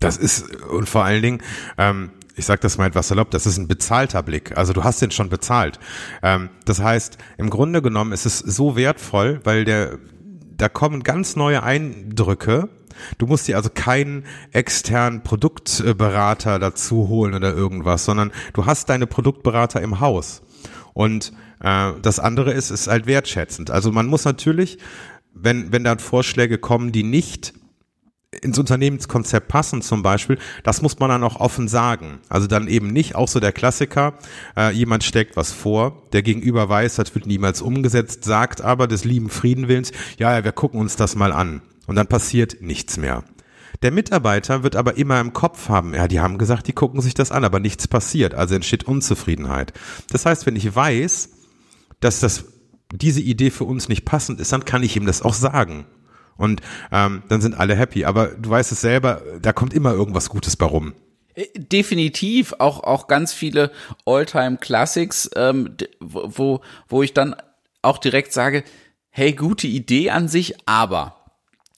Das ist, und vor allen Dingen, ähm, ich sage das mal etwas salopp, das ist ein bezahlter Blick. Also du hast den schon bezahlt. Ähm, das heißt, im Grunde genommen ist es so wertvoll, weil der, da kommen ganz neue Eindrücke. Du musst dir also keinen externen Produktberater dazu holen oder irgendwas, sondern du hast deine Produktberater im Haus. Und äh, das andere ist, ist halt wertschätzend. Also man muss natürlich, wenn, wenn da Vorschläge kommen, die nicht ins Unternehmenskonzept passen zum Beispiel, das muss man dann auch offen sagen. Also dann eben nicht auch so der Klassiker, äh, jemand steckt was vor, der Gegenüber weiß, das wird niemals umgesetzt, sagt aber des lieben Friedenwillens, ja, ja, wir gucken uns das mal an. Und dann passiert nichts mehr. Der Mitarbeiter wird aber immer im Kopf haben, ja, die haben gesagt, die gucken sich das an, aber nichts passiert, also entsteht Unzufriedenheit. Das heißt, wenn ich weiß, dass das diese Idee für uns nicht passend ist, dann kann ich ihm das auch sagen. Und ähm, dann sind alle happy. Aber du weißt es selber, da kommt immer irgendwas Gutes bei rum. Äh, definitiv, auch, auch ganz viele Alltime Classics, ähm, wo, wo ich dann auch direkt sage, hey, gute Idee an sich, aber.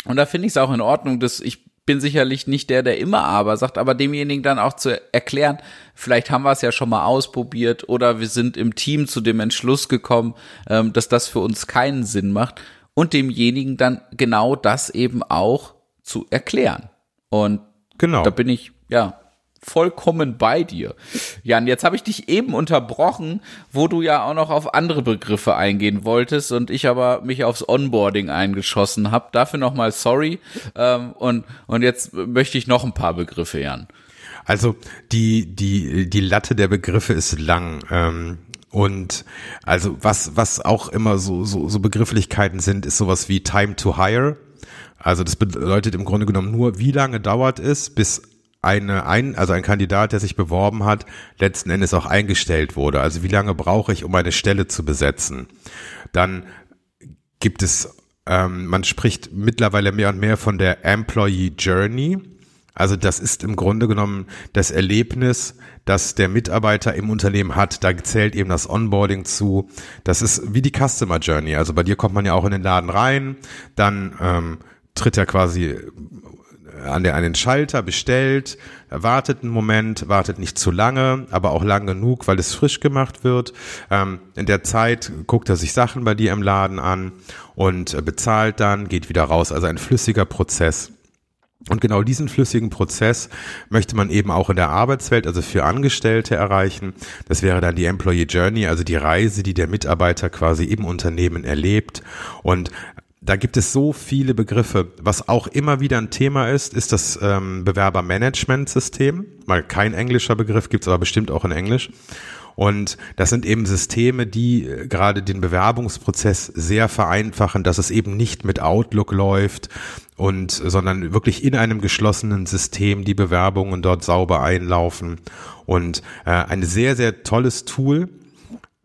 Und da finde ich es auch in Ordnung, dass ich bin sicherlich nicht der, der immer aber sagt, aber demjenigen dann auch zu erklären, vielleicht haben wir es ja schon mal ausprobiert oder wir sind im Team zu dem Entschluss gekommen, ähm, dass das für uns keinen Sinn macht und demjenigen dann genau das eben auch zu erklären. Und genau. da bin ich, ja, vollkommen bei dir. Jan, jetzt habe ich dich eben unterbrochen, wo du ja auch noch auf andere Begriffe eingehen wolltest und ich aber mich aufs Onboarding eingeschossen habe. Dafür nochmal sorry. Ähm, und, und jetzt möchte ich noch ein paar Begriffe, Jan. Also die, die, die Latte der Begriffe ist lang. Ähm, und also was, was auch immer so, so, so Begrifflichkeiten sind, ist sowas wie Time to Hire. Also das bedeutet im Grunde genommen nur, wie lange dauert es, bis eine, ein, also ein Kandidat, der sich beworben hat, letzten Endes auch eingestellt wurde. Also wie lange brauche ich, um eine Stelle zu besetzen? Dann gibt es, ähm, man spricht mittlerweile mehr und mehr von der Employee Journey. Also das ist im Grunde genommen das Erlebnis, das der Mitarbeiter im Unternehmen hat. Da zählt eben das Onboarding zu. Das ist wie die Customer Journey. Also bei dir kommt man ja auch in den Laden rein, dann ähm, tritt er quasi an, der, an den Schalter, bestellt, wartet einen Moment, wartet nicht zu lange, aber auch lang genug, weil es frisch gemacht wird. Ähm, in der Zeit guckt er sich Sachen bei dir im Laden an und bezahlt dann, geht wieder raus. Also ein flüssiger Prozess. Und genau diesen flüssigen Prozess möchte man eben auch in der Arbeitswelt, also für Angestellte erreichen. Das wäre dann die Employee Journey, also die Reise, die der Mitarbeiter quasi im Unternehmen erlebt. Und da gibt es so viele Begriffe. Was auch immer wieder ein Thema ist, ist das ähm, Bewerbermanagementsystem. Mal kein englischer Begriff, gibt's aber bestimmt auch in Englisch. Und das sind eben Systeme, die äh, gerade den Bewerbungsprozess sehr vereinfachen, dass es eben nicht mit Outlook läuft und, sondern wirklich in einem geschlossenen System die Bewerbungen dort sauber einlaufen. Und äh, ein sehr, sehr tolles Tool,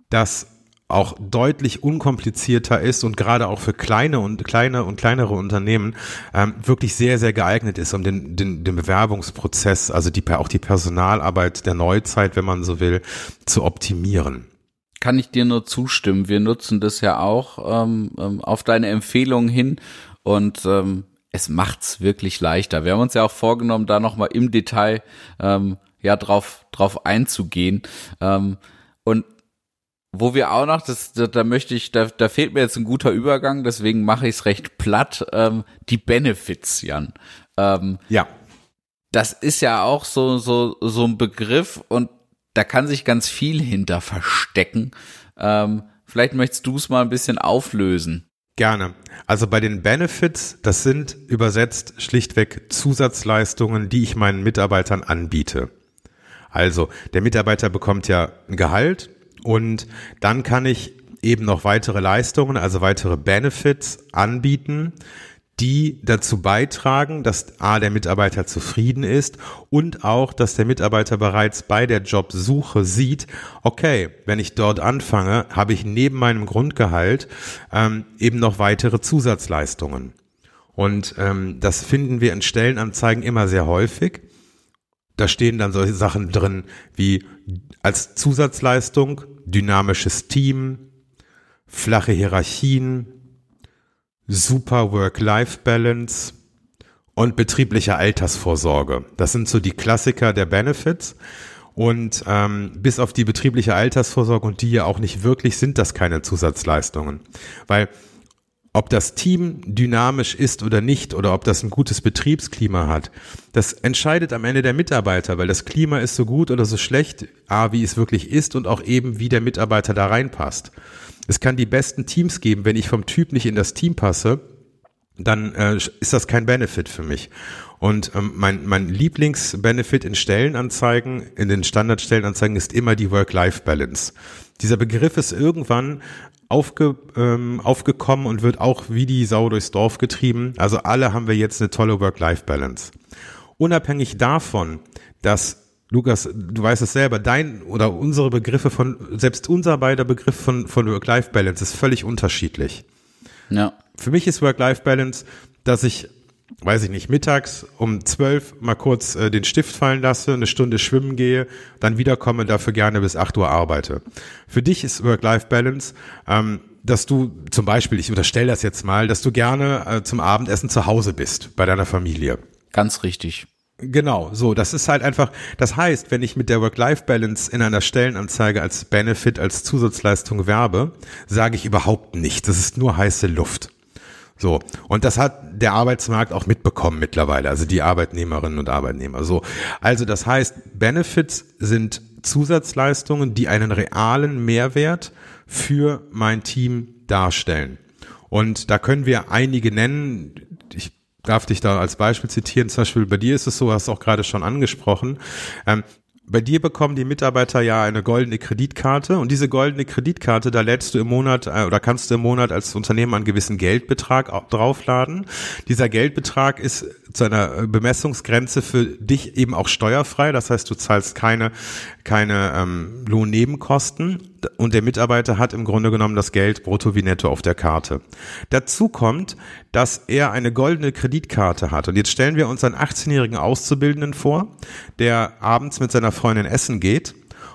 das auch deutlich unkomplizierter ist und gerade auch für kleine und kleine und kleinere Unternehmen ähm, wirklich sehr sehr geeignet ist, um den, den, den Bewerbungsprozess, also die auch die Personalarbeit der Neuzeit, wenn man so will, zu optimieren. Kann ich dir nur zustimmen. Wir nutzen das ja auch ähm, ähm auf deine Empfehlung hin und ähm, es macht's wirklich leichter. Wir haben uns ja auch vorgenommen, da nochmal im Detail ähm, ja drauf drauf einzugehen. Ähm, und wo wir auch noch, das, da, da möchte ich, da, da fehlt mir jetzt ein guter Übergang, deswegen mache ich es recht platt, ähm, die Benefits, Jan. Ähm, ja. Das ist ja auch so, so, so ein Begriff und da kann sich ganz viel hinter verstecken. Ähm, vielleicht möchtest du es mal ein bisschen auflösen. Gerne. Also bei den Benefits, das sind übersetzt schlichtweg Zusatzleistungen, die ich meinen Mitarbeitern anbiete. Also der Mitarbeiter bekommt ja ein Gehalt, und dann kann ich eben noch weitere Leistungen, also weitere Benefits anbieten, die dazu beitragen, dass A, der Mitarbeiter zufrieden ist und auch, dass der Mitarbeiter bereits bei der Jobsuche sieht, okay, wenn ich dort anfange, habe ich neben meinem Grundgehalt ähm, eben noch weitere Zusatzleistungen. Und ähm, das finden wir in Stellenanzeigen immer sehr häufig. Da stehen dann solche Sachen drin wie als Zusatzleistung dynamisches Team, flache Hierarchien, super Work-Life-Balance und betriebliche Altersvorsorge. Das sind so die Klassiker der Benefits. Und ähm, bis auf die betriebliche Altersvorsorge und die ja auch nicht wirklich sind das keine Zusatzleistungen. Weil ob das Team dynamisch ist oder nicht oder ob das ein gutes Betriebsklima hat, das entscheidet am Ende der Mitarbeiter, weil das Klima ist so gut oder so schlecht, a, wie es wirklich ist und auch eben, wie der Mitarbeiter da reinpasst. Es kann die besten Teams geben, wenn ich vom Typ nicht in das Team passe, dann äh, ist das kein Benefit für mich. Und ähm, mein, mein Lieblingsbenefit in Stellenanzeigen, in den Standardstellenanzeigen ist immer die Work-Life-Balance. Dieser Begriff ist irgendwann aufge, ähm, aufgekommen und wird auch wie die Sau durchs Dorf getrieben. Also alle haben wir jetzt eine tolle Work-Life-Balance. Unabhängig davon, dass Lukas, du weißt es selber, dein oder unsere Begriffe von, selbst unser beider Begriff von, von Work-Life-Balance ist völlig unterschiedlich. Ja. Für mich ist Work-Life-Balance, dass ich weiß ich nicht, mittags um zwölf mal kurz äh, den Stift fallen lasse, eine Stunde schwimmen gehe, dann wiederkomme, dafür gerne bis acht Uhr arbeite. Für dich ist Work-Life-Balance, ähm, dass du zum Beispiel, ich unterstelle das jetzt mal, dass du gerne äh, zum Abendessen zu Hause bist, bei deiner Familie. Ganz richtig. Genau, so, das ist halt einfach, das heißt, wenn ich mit der Work-Life-Balance in einer Stellenanzeige als Benefit, als Zusatzleistung werbe, sage ich überhaupt nichts. Das ist nur heiße Luft. So. Und das hat der Arbeitsmarkt auch mitbekommen mittlerweile, also die Arbeitnehmerinnen und Arbeitnehmer. So. Also das heißt, Benefits sind Zusatzleistungen, die einen realen Mehrwert für mein Team darstellen. Und da können wir einige nennen. Ich darf dich da als Beispiel zitieren. Zum Beispiel bei dir ist es so, hast du auch gerade schon angesprochen. Ähm, bei dir bekommen die Mitarbeiter ja eine goldene Kreditkarte und diese goldene Kreditkarte, da lädst du im Monat äh, oder kannst du im Monat als Unternehmen einen gewissen Geldbetrag draufladen. Dieser Geldbetrag ist zu einer Bemessungsgrenze für dich eben auch steuerfrei. Das heißt, du zahlst keine, keine ähm, Lohnnebenkosten und der Mitarbeiter hat im Grunde genommen das Geld brutto wie netto auf der Karte. Dazu kommt, dass er eine goldene Kreditkarte hat. Und jetzt stellen wir uns einen 18-jährigen Auszubildenden vor, der abends mit seiner Freundin essen geht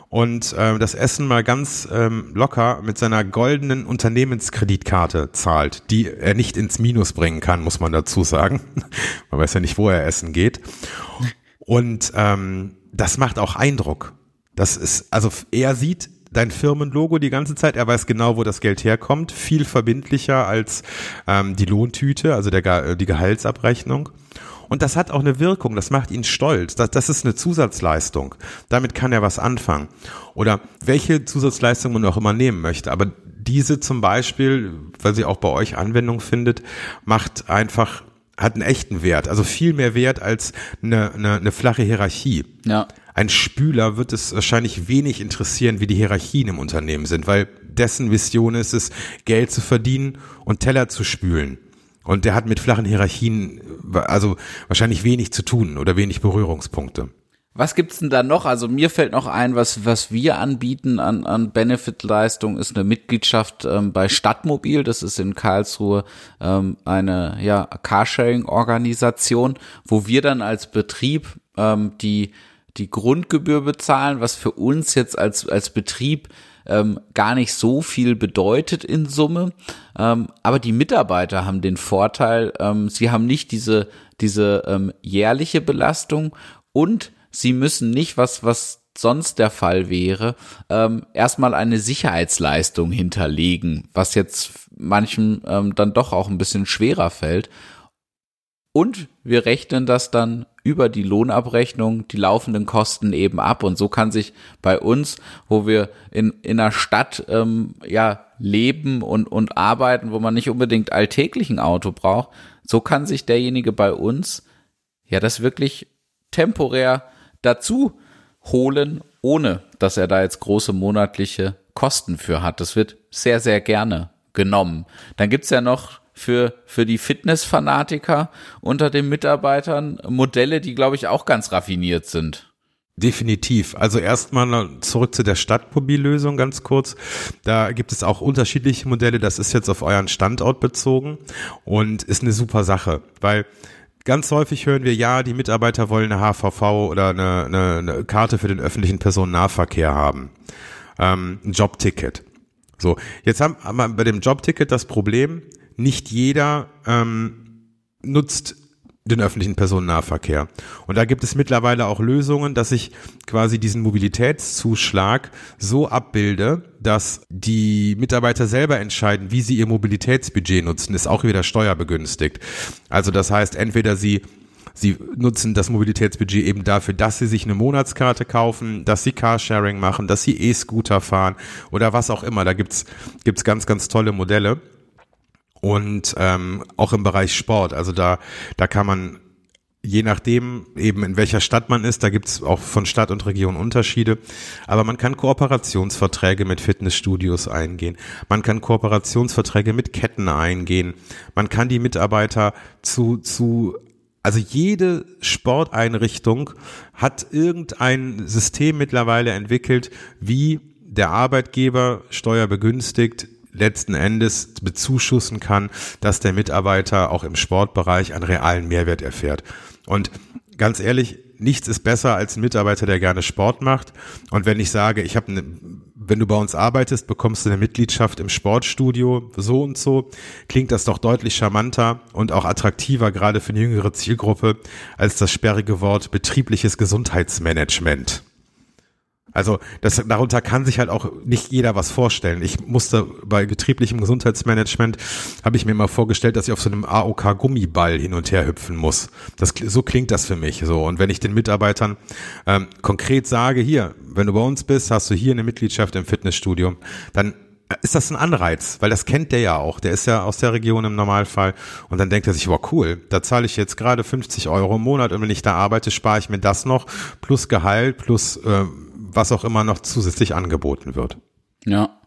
und äh, das Essen mal ganz ähm, locker mit seiner goldenen Unternehmenskreditkarte zahlt, die er nicht ins Minus bringen kann, muss man dazu sagen. man weiß ja nicht, wo er essen geht. Und ähm, das macht auch Eindruck. Das ist, also er sieht dein Firmenlogo die ganze Zeit. Er weiß genau, wo das Geld herkommt. Viel verbindlicher als ähm, die Lohntüte, also der, die Gehaltsabrechnung. Und das hat auch eine Wirkung, das macht ihn stolz. Das, das ist eine Zusatzleistung. Damit kann er was anfangen. Oder welche Zusatzleistung man auch immer nehmen möchte. Aber diese zum Beispiel, weil sie auch bei euch Anwendung findet, macht einfach, hat einen echten Wert. Also viel mehr Wert als eine, eine, eine flache Hierarchie. Ja. Ein Spüler wird es wahrscheinlich wenig interessieren, wie die Hierarchien im Unternehmen sind, weil dessen Vision ist es, Geld zu verdienen und Teller zu spülen. Und der hat mit flachen Hierarchien also wahrscheinlich wenig zu tun oder wenig Berührungspunkte. Was gibt's denn da noch? Also mir fällt noch ein, was was wir anbieten an an Benefitleistung ist eine Mitgliedschaft ähm, bei Stadtmobil. Das ist in Karlsruhe ähm, eine ja Carsharing-Organisation, wo wir dann als Betrieb ähm, die die Grundgebühr bezahlen, was für uns jetzt als als Betrieb ähm, gar nicht so viel bedeutet in Summe. Ähm, aber die Mitarbeiter haben den Vorteil, ähm, sie haben nicht diese, diese ähm, jährliche Belastung und sie müssen nicht, was, was sonst der Fall wäre, ähm, erstmal eine Sicherheitsleistung hinterlegen, was jetzt manchen ähm, dann doch auch ein bisschen schwerer fällt. Und wir rechnen das dann über die Lohnabrechnung die laufenden Kosten eben ab. Und so kann sich bei uns, wo wir in, in einer Stadt ähm, ja leben und, und arbeiten, wo man nicht unbedingt alltäglich ein Auto braucht, so kann sich derjenige bei uns ja das wirklich temporär dazu holen, ohne dass er da jetzt große monatliche Kosten für hat. Das wird sehr, sehr gerne genommen. Dann gibt's ja noch für, für die Fitnessfanatiker unter den Mitarbeitern Modelle, die, glaube ich, auch ganz raffiniert sind. Definitiv. Also erstmal zurück zu der Stadtmobillösung ganz kurz. Da gibt es auch unterschiedliche Modelle. Das ist jetzt auf euren Standort bezogen und ist eine super Sache, weil ganz häufig hören wir, ja, die Mitarbeiter wollen eine HVV oder eine, eine, eine Karte für den öffentlichen Personennahverkehr haben. Ähm, ein Jobticket. So, jetzt haben wir bei dem Jobticket das Problem, nicht jeder ähm, nutzt den öffentlichen Personennahverkehr. Und da gibt es mittlerweile auch Lösungen, dass ich quasi diesen Mobilitätszuschlag so abbilde, dass die Mitarbeiter selber entscheiden, wie sie ihr Mobilitätsbudget nutzen, ist auch wieder steuerbegünstigt. Also das heißt, entweder sie Sie nutzen das Mobilitätsbudget eben dafür, dass sie sich eine Monatskarte kaufen, dass sie Carsharing machen, dass sie E-Scooter fahren oder was auch immer. Da gibt's gibt's ganz, ganz tolle Modelle und ähm, auch im Bereich Sport. Also da, da kann man je nachdem eben in welcher Stadt man ist, da gibt's auch von Stadt und Region Unterschiede, aber man kann Kooperationsverträge mit Fitnessstudios eingehen, man kann Kooperationsverträge mit Ketten eingehen, man kann die Mitarbeiter zu, zu also jede Sporteinrichtung hat irgendein System mittlerweile entwickelt, wie der Arbeitgeber steuerbegünstigt letzten Endes bezuschussen kann, dass der Mitarbeiter auch im Sportbereich einen realen Mehrwert erfährt. Und ganz ehrlich, nichts ist besser als ein Mitarbeiter, der gerne Sport macht. Und wenn ich sage, ich habe eine, wenn du bei uns arbeitest, bekommst du eine Mitgliedschaft im Sportstudio, so und so, klingt das doch deutlich charmanter und auch attraktiver, gerade für eine jüngere Zielgruppe, als das sperrige Wort betriebliches Gesundheitsmanagement. Also das, darunter kann sich halt auch nicht jeder was vorstellen. Ich musste bei betrieblichem Gesundheitsmanagement, habe ich mir mal vorgestellt, dass ich auf so einem AOK-Gummiball hin und her hüpfen muss. Das, so klingt das für mich so. Und wenn ich den Mitarbeitern ähm, konkret sage, hier, wenn du bei uns bist, hast du hier eine Mitgliedschaft im Fitnessstudio, dann ist das ein Anreiz, weil das kennt der ja auch. Der ist ja aus der Region im Normalfall. Und dann denkt er sich, wow, cool, da zahle ich jetzt gerade 50 Euro im Monat und wenn ich da arbeite, spare ich mir das noch plus Gehalt plus äh, was auch immer noch zusätzlich angeboten wird. Ja.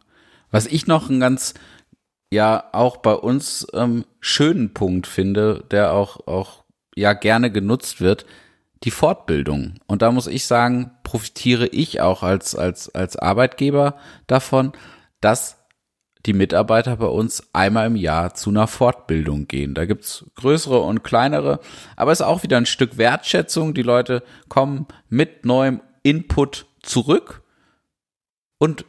Was ich noch ein ganz, ja, auch bei uns ähm, schönen Punkt finde, der auch, auch ja gerne genutzt wird, die Fortbildung. Und da muss ich sagen, profitiere ich auch als, als, als Arbeitgeber davon, dass die Mitarbeiter bei uns einmal im Jahr zu einer Fortbildung gehen. Da gibt's größere und kleinere, aber es ist auch wieder ein Stück Wertschätzung. Die Leute kommen mit neuem Input zurück, und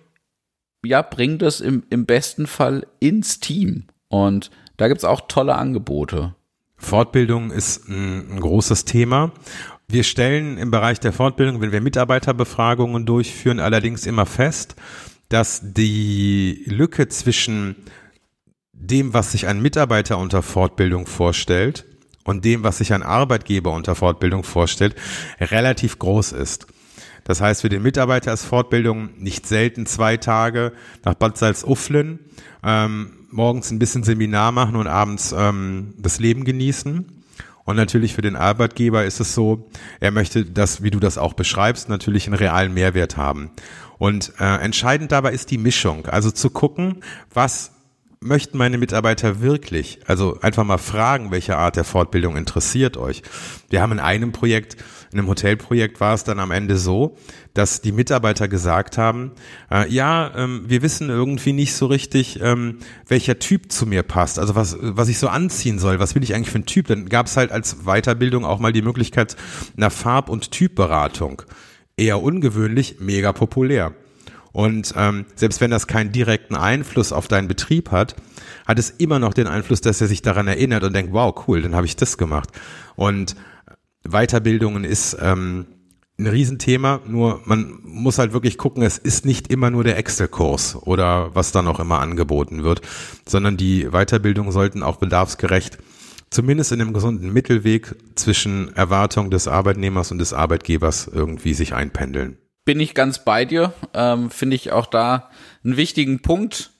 ja, bring das im, im besten Fall ins Team. Und da gibt's auch tolle Angebote. Fortbildung ist ein, ein großes Thema. Wir stellen im Bereich der Fortbildung, wenn wir Mitarbeiterbefragungen durchführen, allerdings immer fest, dass die Lücke zwischen dem, was sich ein Mitarbeiter unter Fortbildung vorstellt und dem, was sich ein Arbeitgeber unter Fortbildung vorstellt, relativ groß ist. Das heißt, für den Mitarbeiter ist Fortbildung nicht selten zwei Tage nach Bad Salzuflen, ähm, morgens ein bisschen Seminar machen und abends ähm, das Leben genießen. Und natürlich für den Arbeitgeber ist es so, er möchte das, wie du das auch beschreibst, natürlich einen realen Mehrwert haben. Und äh, entscheidend dabei ist die Mischung. Also zu gucken, was möchten meine Mitarbeiter wirklich? Also einfach mal fragen, welche Art der Fortbildung interessiert euch. Wir haben in einem Projekt, in einem Hotelprojekt war es dann am Ende so, dass die Mitarbeiter gesagt haben, äh, ja, ähm, wir wissen irgendwie nicht so richtig, ähm, welcher Typ zu mir passt, also was, was ich so anziehen soll, was will ich eigentlich für ein Typ? Dann gab es halt als Weiterbildung auch mal die Möglichkeit einer Farb- und Typberatung. Eher ungewöhnlich, mega populär. Und ähm, selbst wenn das keinen direkten Einfluss auf deinen Betrieb hat, hat es immer noch den Einfluss, dass er sich daran erinnert und denkt, wow, cool, dann habe ich das gemacht. Und Weiterbildungen ist ähm, ein Riesenthema, nur man muss halt wirklich gucken, es ist nicht immer nur der Excel-Kurs oder was dann auch immer angeboten wird, sondern die Weiterbildungen sollten auch bedarfsgerecht zumindest in einem gesunden Mittelweg zwischen Erwartung des Arbeitnehmers und des Arbeitgebers irgendwie sich einpendeln bin ich ganz bei dir. Ähm, Finde ich auch da einen wichtigen Punkt,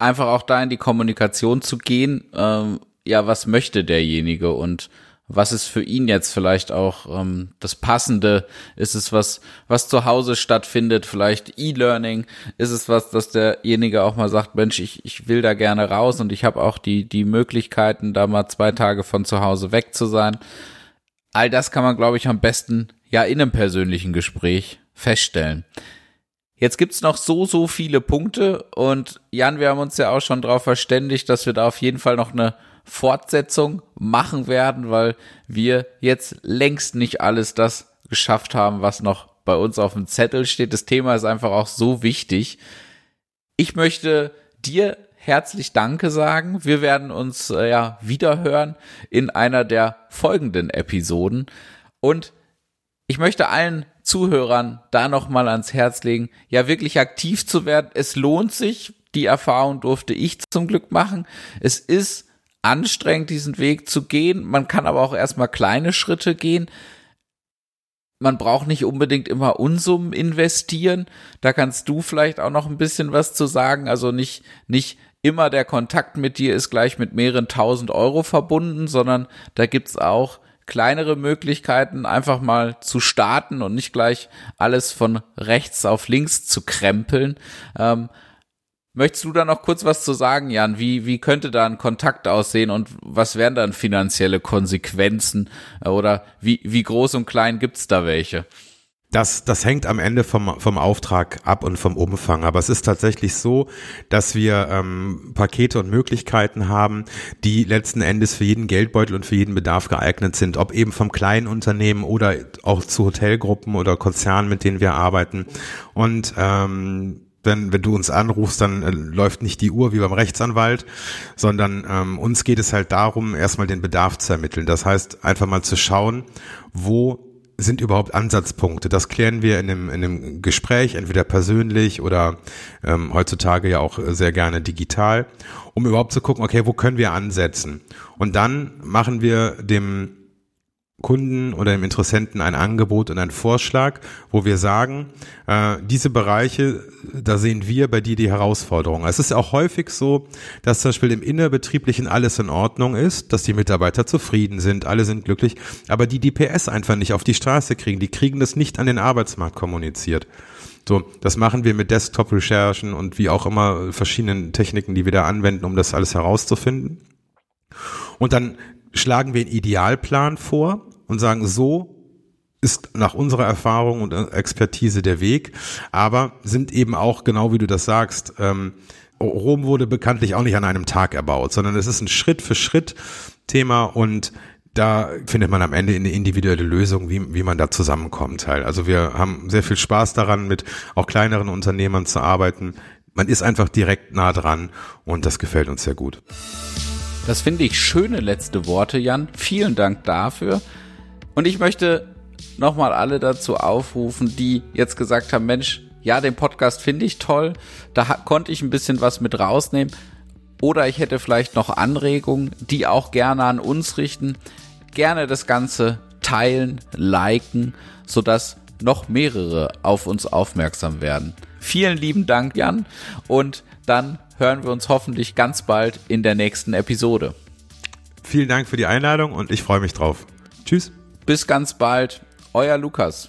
einfach auch da in die Kommunikation zu gehen. Ähm, ja, was möchte derjenige und was ist für ihn jetzt vielleicht auch ähm, das Passende? Ist es was, was zu Hause stattfindet? Vielleicht E-Learning? Ist es was, dass derjenige auch mal sagt, Mensch, ich, ich will da gerne raus und ich habe auch die, die Möglichkeiten, da mal zwei Tage von zu Hause weg zu sein? All das kann man, glaube ich, am besten ja in einem persönlichen Gespräch feststellen. Jetzt gibt's noch so, so viele Punkte und Jan, wir haben uns ja auch schon darauf verständigt, dass wir da auf jeden Fall noch eine Fortsetzung machen werden, weil wir jetzt längst nicht alles das geschafft haben, was noch bei uns auf dem Zettel steht. Das Thema ist einfach auch so wichtig. Ich möchte dir herzlich Danke sagen. Wir werden uns äh, ja wiederhören in einer der folgenden Episoden und ich möchte allen Zuhörern da nochmal ans Herz legen, ja wirklich aktiv zu werden. Es lohnt sich. Die Erfahrung durfte ich zum Glück machen. Es ist anstrengend, diesen Weg zu gehen. Man kann aber auch erstmal kleine Schritte gehen. Man braucht nicht unbedingt immer Unsummen investieren. Da kannst du vielleicht auch noch ein bisschen was zu sagen. Also nicht, nicht immer der Kontakt mit dir ist gleich mit mehreren tausend Euro verbunden, sondern da gibt's auch kleinere Möglichkeiten, einfach mal zu starten und nicht gleich alles von rechts auf links zu krempeln. Ähm, möchtest du da noch kurz was zu sagen, Jan? Wie, wie könnte da ein Kontakt aussehen und was wären dann finanzielle Konsequenzen? Äh, oder wie, wie groß und klein gibt's da welche? Das, das hängt am Ende vom, vom Auftrag ab und vom Umfang. Aber es ist tatsächlich so, dass wir ähm, Pakete und Möglichkeiten haben, die letzten Endes für jeden Geldbeutel und für jeden Bedarf geeignet sind. Ob eben vom kleinen Unternehmen oder auch zu Hotelgruppen oder Konzernen, mit denen wir arbeiten. Und ähm, wenn, wenn du uns anrufst, dann äh, läuft nicht die Uhr wie beim Rechtsanwalt, sondern ähm, uns geht es halt darum, erstmal den Bedarf zu ermitteln. Das heißt, einfach mal zu schauen, wo sind überhaupt Ansatzpunkte? Das klären wir in einem, in einem Gespräch, entweder persönlich oder ähm, heutzutage ja auch sehr gerne digital, um überhaupt zu gucken, okay, wo können wir ansetzen? Und dann machen wir dem Kunden oder dem Interessenten ein Angebot und einen Vorschlag, wo wir sagen, äh, diese Bereiche, da sehen wir bei dir die Herausforderung. Es ist auch häufig so, dass zum Beispiel im Innerbetrieblichen alles in Ordnung ist, dass die Mitarbeiter zufrieden sind, alle sind glücklich, aber die DPS einfach nicht auf die Straße kriegen, die kriegen das nicht an den Arbeitsmarkt kommuniziert. So, das machen wir mit Desktop-Recherchen und wie auch immer verschiedenen Techniken, die wir da anwenden, um das alles herauszufinden. Und dann schlagen wir einen Idealplan vor und sagen, so ist nach unserer Erfahrung und Expertise der Weg, aber sind eben auch genau wie du das sagst, ähm, Rom wurde bekanntlich auch nicht an einem Tag erbaut, sondern es ist ein Schritt für Schritt Thema und da findet man am Ende eine individuelle Lösung, wie, wie man da zusammenkommt halt. Also wir haben sehr viel Spaß daran, mit auch kleineren Unternehmern zu arbeiten. Man ist einfach direkt nah dran und das gefällt uns sehr gut. Das finde ich schöne letzte Worte, Jan. Vielen Dank dafür. Und ich möchte nochmal alle dazu aufrufen, die jetzt gesagt haben, Mensch, ja, den Podcast finde ich toll, da konnte ich ein bisschen was mit rausnehmen. Oder ich hätte vielleicht noch Anregungen, die auch gerne an uns richten. Gerne das Ganze teilen, liken, sodass noch mehrere auf uns aufmerksam werden. Vielen lieben Dank, Jan. Und dann hören wir uns hoffentlich ganz bald in der nächsten Episode. Vielen Dank für die Einladung und ich freue mich drauf. Tschüss. Bis ganz bald. Euer Lukas.